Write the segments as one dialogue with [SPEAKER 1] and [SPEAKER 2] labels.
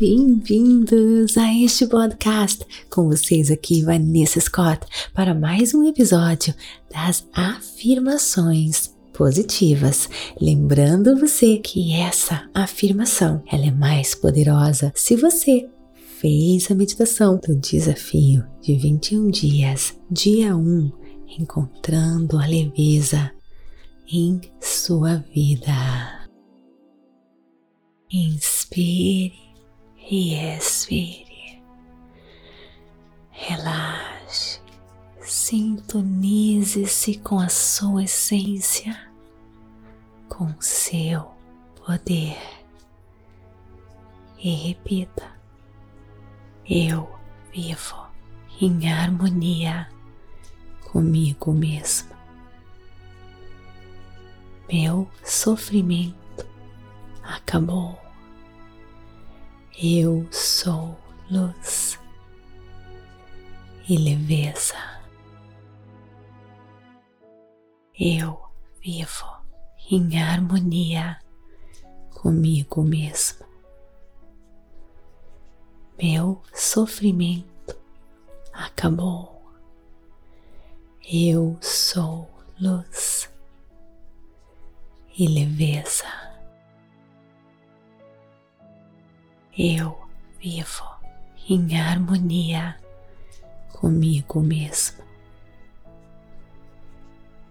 [SPEAKER 1] Bem-vindos a este podcast com vocês aqui, Vanessa Scott, para mais um episódio das afirmações positivas. Lembrando você que essa afirmação ela é mais poderosa se você fez a meditação do desafio de 21 dias, dia 1, encontrando a leveza em sua vida. Inspire e expire. Relaxe, sintonize-se com a sua essência, com seu poder e repita: Eu vivo em harmonia comigo mesmo. Meu sofrimento acabou. Eu sou luz e leveza. Eu vivo em harmonia comigo mesmo. Meu sofrimento acabou. Eu sou luz e leveza. Eu vivo em harmonia comigo mesmo.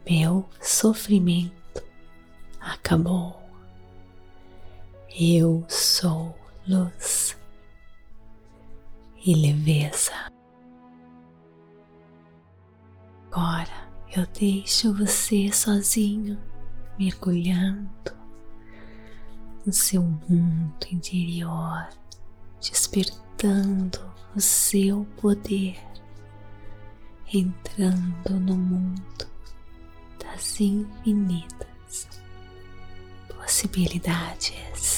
[SPEAKER 1] Meu sofrimento acabou. Eu sou luz e leveza. Agora eu deixo você sozinho, mergulhando no seu mundo interior, despertando o seu poder, entrando no mundo das infinitas possibilidades.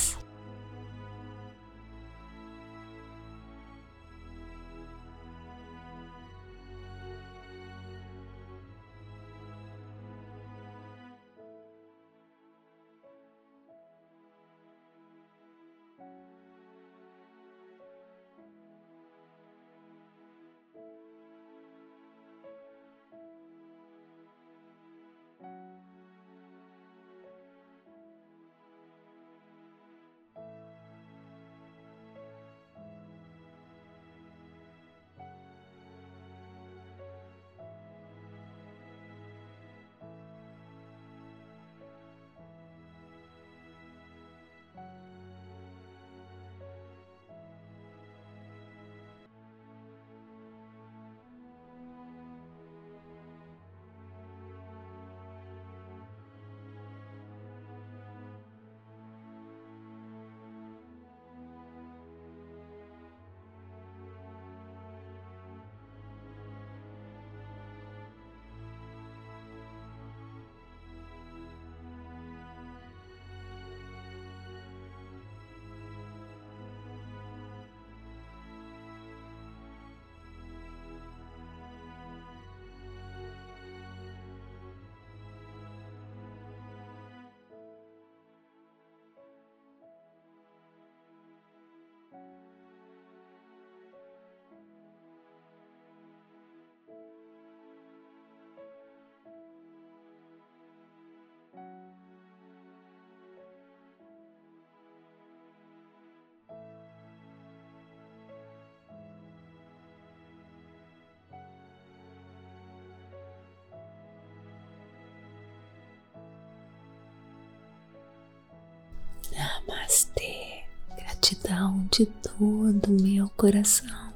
[SPEAKER 1] Namastê, gratidão de todo o meu coração.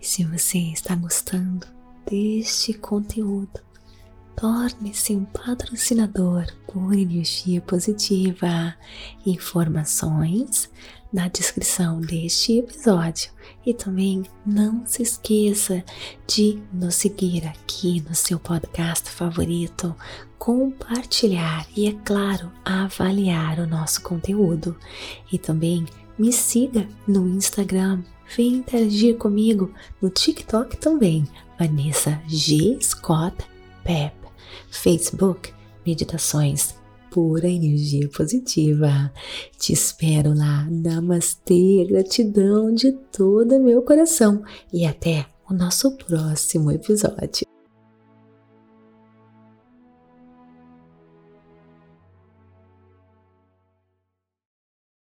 [SPEAKER 1] E se você está gostando deste conteúdo, torne-se um patrocinador por energia positiva. Informações na descrição deste episódio. E também não se esqueça de nos seguir aqui no seu podcast favorito, compartilhar e, é claro, avaliar o nosso conteúdo. E também me siga no Instagram, vem interagir comigo no TikTok também, Vanessa G. Scott Pep, Facebook Meditações pura energia positiva. Te espero lá. Namastê, gratidão de todo meu coração e até o nosso próximo episódio.